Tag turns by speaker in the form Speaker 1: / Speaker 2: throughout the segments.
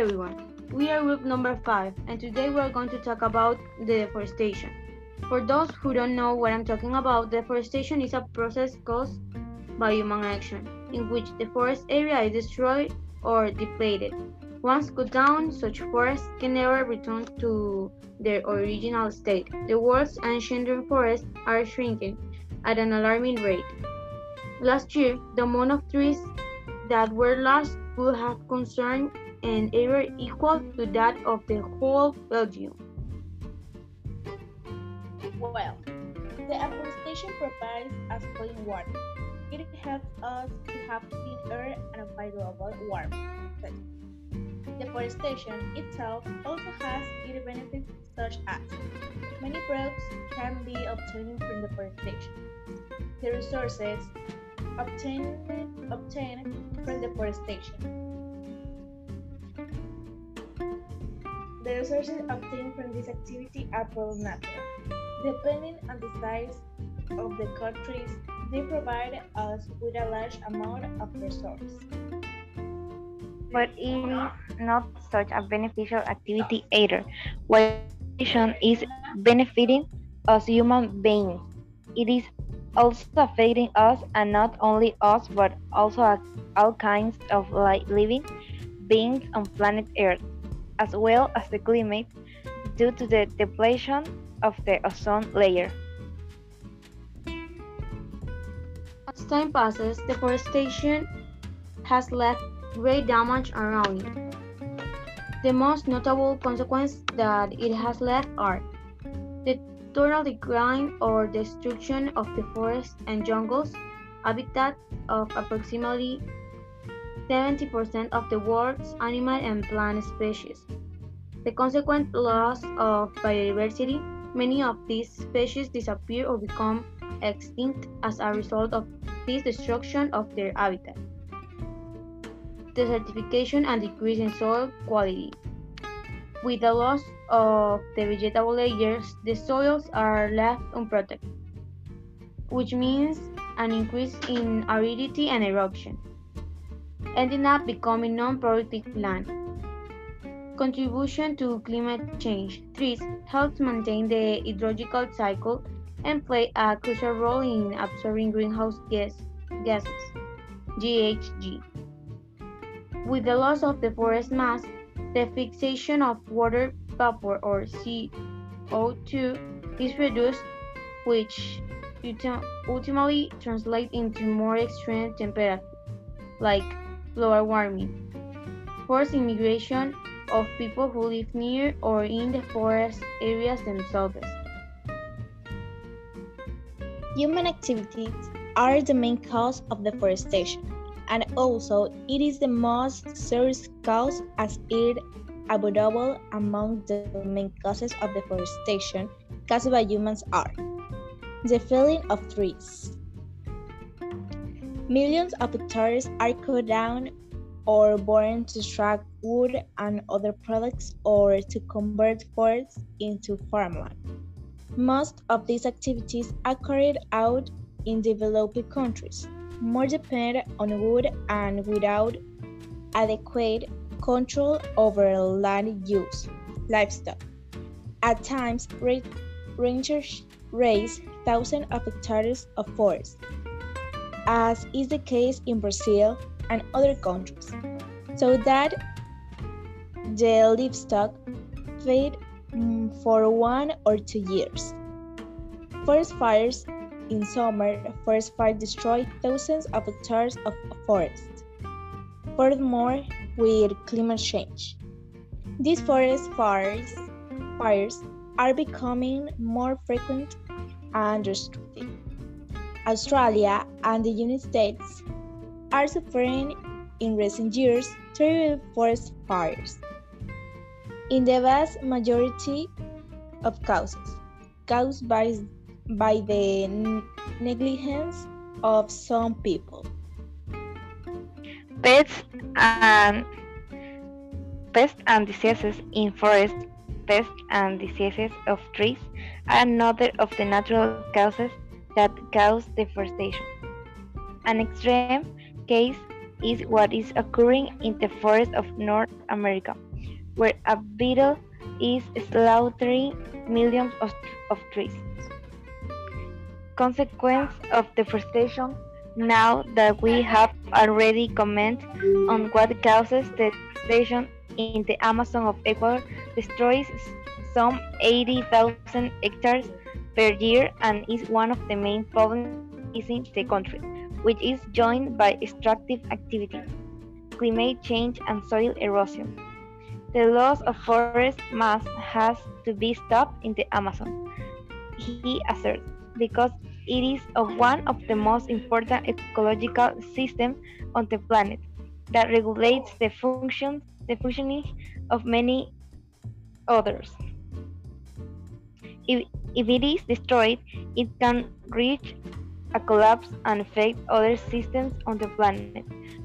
Speaker 1: everyone, we are group number 5 and today we are going to talk about deforestation. For those who don't know what I'm talking about, deforestation is a process caused by human action in which the forest area is destroyed or depleted. Once cut down, such forests can never return to their original state. The world's ancient forests are shrinking at an alarming rate. Last year, the amount of trees that were lost would have concerned an area equal to that of the whole Belgium.
Speaker 2: Well, the afforestation provides us clean water. It helps us to have clean air and global warming. Deforestation itself also has its benefits such as many products can be obtained from deforestation. The resources obtained, obtained from deforestation resources obtained from this activity are natural. Depending on the size of the countries, they provide us with a large amount of resources.
Speaker 3: But it is not such a beneficial activity either. While is benefiting us human beings, it is also affecting us and not only us but also all kinds of living beings on planet Earth as well as the climate due to the depletion of the ozone layer.
Speaker 1: As time passes, deforestation has left great damage around it. The most notable consequence that it has left are the total decline or destruction of the forests and jungles, habitat of approximately 70% of the world's animal and plant species. The consequent loss of biodiversity, many of these species disappear or become extinct as a result of this destruction of their habitat. Desertification and decrease in soil quality. With the loss of the vegetable layers, the soils are left unprotected, which means an increase in aridity and erosion ending up becoming non-productive land. Contribution to climate change. Trees help maintain the hydrological cycle and play a crucial role in absorbing greenhouse gas, gases, GHG. With the loss of the forest mass, the fixation of water vapor or CO2 is reduced, which ultimately translates into more extreme temperatures, like global warming, forced immigration of people who live near or in the forest areas themselves.
Speaker 2: Human activities are the main cause of deforestation, and also it is the most serious cause as it avoidable among the main causes of deforestation caused by humans are the felling of trees, Millions of hectares are cut down or burned to extract wood and other products or to convert forests into farmland. Most of these activities are carried out in developing countries, more dependent on wood and without adequate control over land use, livestock. At times, rangers raise thousands of hectares of forest as is the case in Brazil and other countries, so that the livestock feed mm, for one or two years. Forest fires in summer, forest fires destroy thousands of hectares of forest. Furthermore, with climate change, these forest fires, fires are becoming more frequent and destructive. Australia and the United States are suffering in recent years terrible forest fires. In the vast majority of causes, caused by, by the negligence of some people.
Speaker 3: Pests and pests and diseases in forests, pests and diseases of trees are another of the natural causes that cause deforestation. An extreme case is what is occurring in the forests of North America, where a beetle is slaughtering millions of, of trees. Consequence of deforestation now that we have already commented on what causes deforestation in the Amazon of Ecuador destroys some 80,000 hectares per year and is one of the main problems in the country, which is joined by extractive activity, climate change and soil erosion. The loss of forest mass has to be stopped in the Amazon, he asserts, because it is of one of the most important ecological systems on the planet that regulates the function, the functioning of many others. If, if it is destroyed, it can reach a collapse and affect other systems on the planet.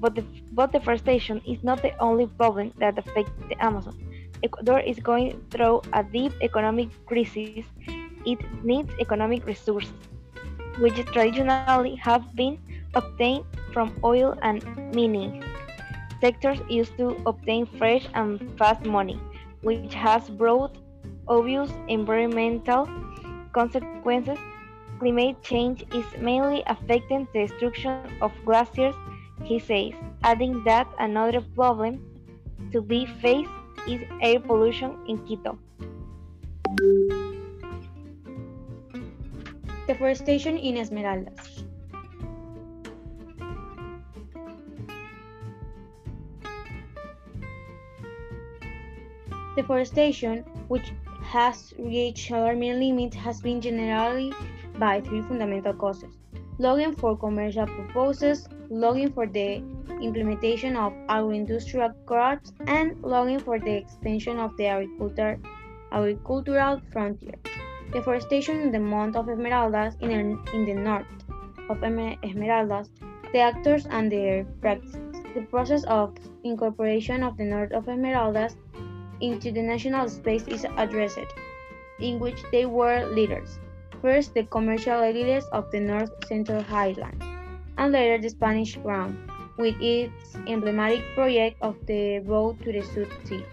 Speaker 3: But, the, but deforestation is not the only problem that affects the Amazon. Ecuador is going through a deep economic crisis. It needs economic resources, which traditionally have been obtained from oil and mining. Sectors used to obtain fresh and fast money, which has brought obvious environmental consequences Climate change is mainly affecting the destruction of glaciers, he says, adding that another problem to be faced is air pollution in Quito.
Speaker 1: Deforestation in Esmeraldas. Deforestation, which has reached alarming limits, has been generally by three fundamental causes. Logging for commercial purposes, logging for the implementation of agro-industrial crops, and logging for the expansion of the agriculture, agricultural frontier. Deforestation in the month of Esmeraldas in, in the north of Esmeraldas, the actors and their practices. The process of incorporation of the north of Esmeraldas into the national space is addressed, in which they were leaders. First, the commercial elites of the North Central Highlands, and later the Spanish Crown, with its emblematic project of the Road to the South Sea.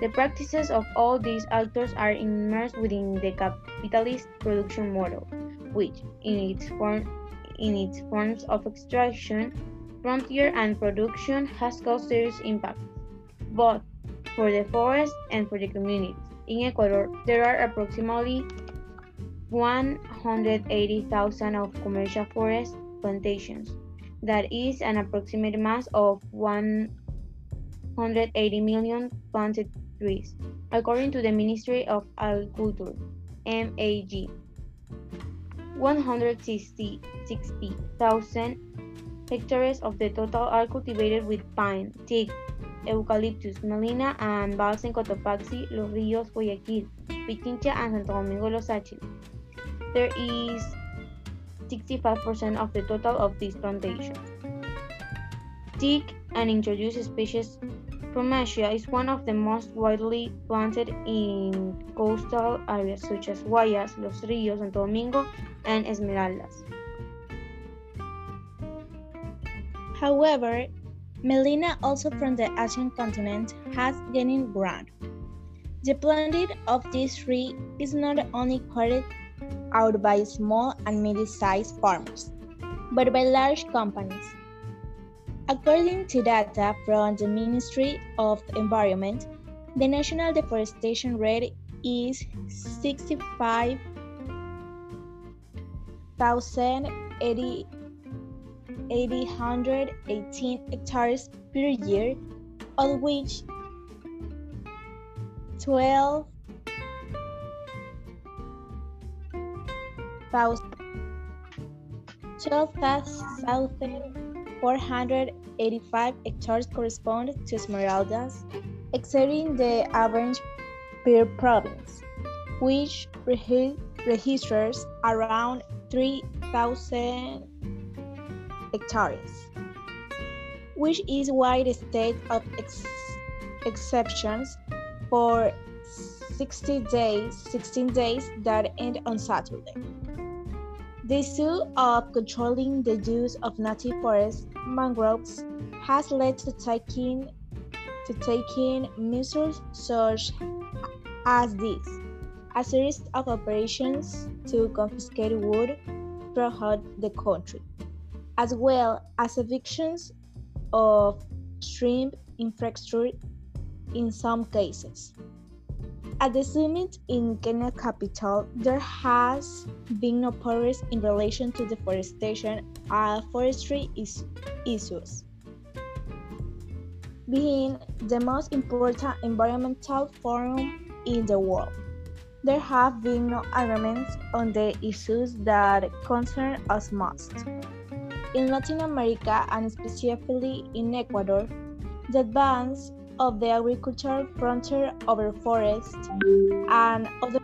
Speaker 1: The practices of all these actors are immersed within the capitalist production model, which, in its, form, in its forms of extraction, frontier, and production, has caused serious impacts, both for the forest and for the communities. In Ecuador, there are approximately 180,000 of commercial forest plantations. That is an approximate mass of 180 million planted trees, according to the Ministry of Agriculture, MAG. 160,000 hectares of the total are cultivated with pine, teak, eucalyptus, melina, and balsam Cotopaxi, Los Ríos, Guayaquil, Pichincha, and Santo Domingo Los Tsáchilas there is 65% of the total of these plantations. Teak, and introduced species from Asia, is one of the most widely planted in coastal areas such as Guayas, Los Ríos, Santo Domingo, and Esmeraldas.
Speaker 2: However, Melina, also from the Asian continent, has gained ground. The planting of these trees is not only carried out by small and medium-sized farmers, but by large companies. According to data from the Ministry of Environment, the national deforestation rate is 65,818 hectares per year, of which 12 12,485 hectares correspond to Esmeraldas, exceeding the average per province, which registers around 3,000 hectares, which is why the state of ex exceptions for 60 days, 16 days that end on Saturday. The issue of controlling the use of native forest mangroves has led to taking to taking measures such as this a series of operations to confiscate wood throughout the country, as well as evictions of shrimp infrastructure in some cases. At the summit in Kenya capital, there has been no progress in relation to deforestation and forestry is issues. Being the most important environmental forum in the world, there have been no agreements on the issues that concern us most. In Latin America and specifically in Ecuador, the advance of the agricultural frontier over forest and other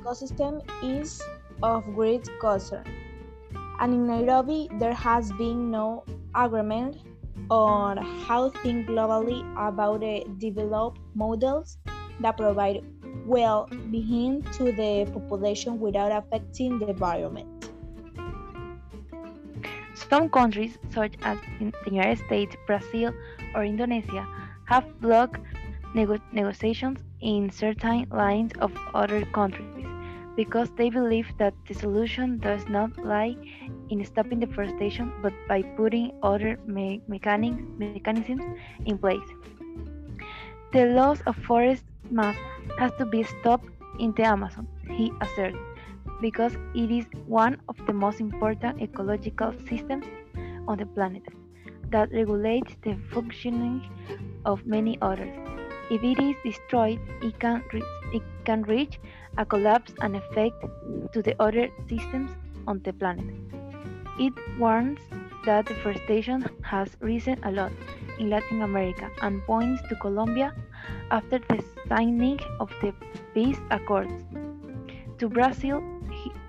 Speaker 2: ecosystem is of great concern. And in Nairobi, there has been no agreement on how to think globally about the developed models that provide well-being to the population without affecting the environment.
Speaker 3: Some countries, such as in the United States, Brazil, or Indonesia, have blocked nego negotiations in certain lines of other countries because they believe that the solution does not lie in stopping deforestation but by putting other me mechanics, mechanisms in place. The loss of forest mass has to be stopped in the Amazon, he asserted, because it is one of the most important ecological systems on the planet that regulates the functioning of many others. If it is destroyed, it can, it can reach a collapse and effect to the other systems on the planet. It warns that deforestation has risen a lot in Latin America and points to Colombia after the signing of the peace accords, to Brazil,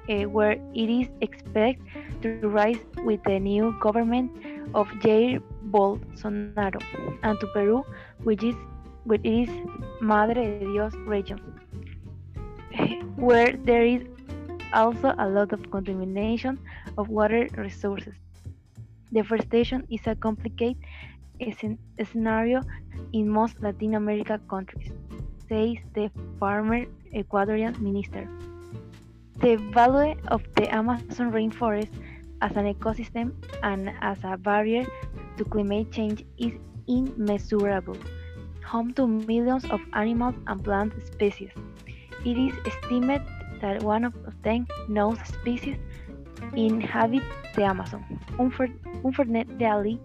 Speaker 3: uh, where it is expected to rise with the new government of Jair Bolsonaro, and to Peru, which is which is Madre de Dios region, where there is also a lot of contamination of water resources. Deforestation is a complicated scenario in most Latin American countries, says the former Ecuadorian minister. The value of the Amazon rainforest as an ecosystem and as a barrier to climate change is immeasurable, home to millions of animals and plant species. It is estimated that one of 10 known species inhabit the Amazon. Unfortunately,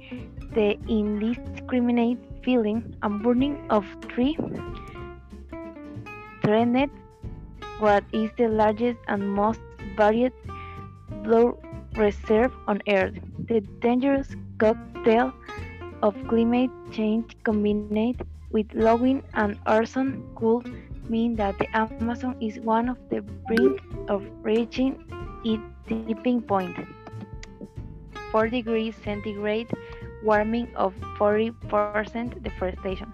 Speaker 3: the indiscriminate filling and burning of trees threatened what is the largest and most varied blue reserve on Earth. The dangerous cocktail of climate change combined with logging and arson could mean that the Amazon is one of the brink of reaching its tipping point. 4 degrees centigrade warming of 40% deforestation.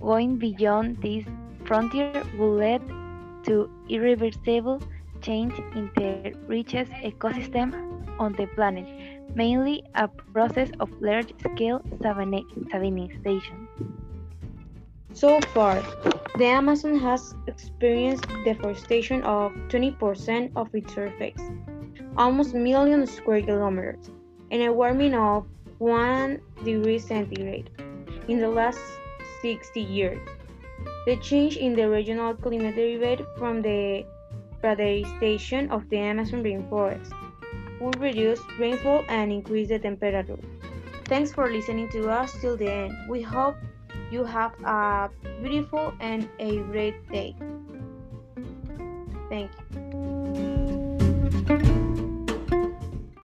Speaker 3: Going beyond this frontier will lead to irreversible change in the richest ecosystem on the planet, mainly a process of large-scale savannization.
Speaker 1: So far, the Amazon has experienced deforestation of 20% of its surface, almost million square kilometers, and a warming of 1 degree centigrade in the last 60 years. The change in the regional climate derived from the deforestation of the Amazon rainforest will reduce rainfall and increase the temperature. Thanks for listening to us till the end. We hope you have a beautiful and a great day. Thank you.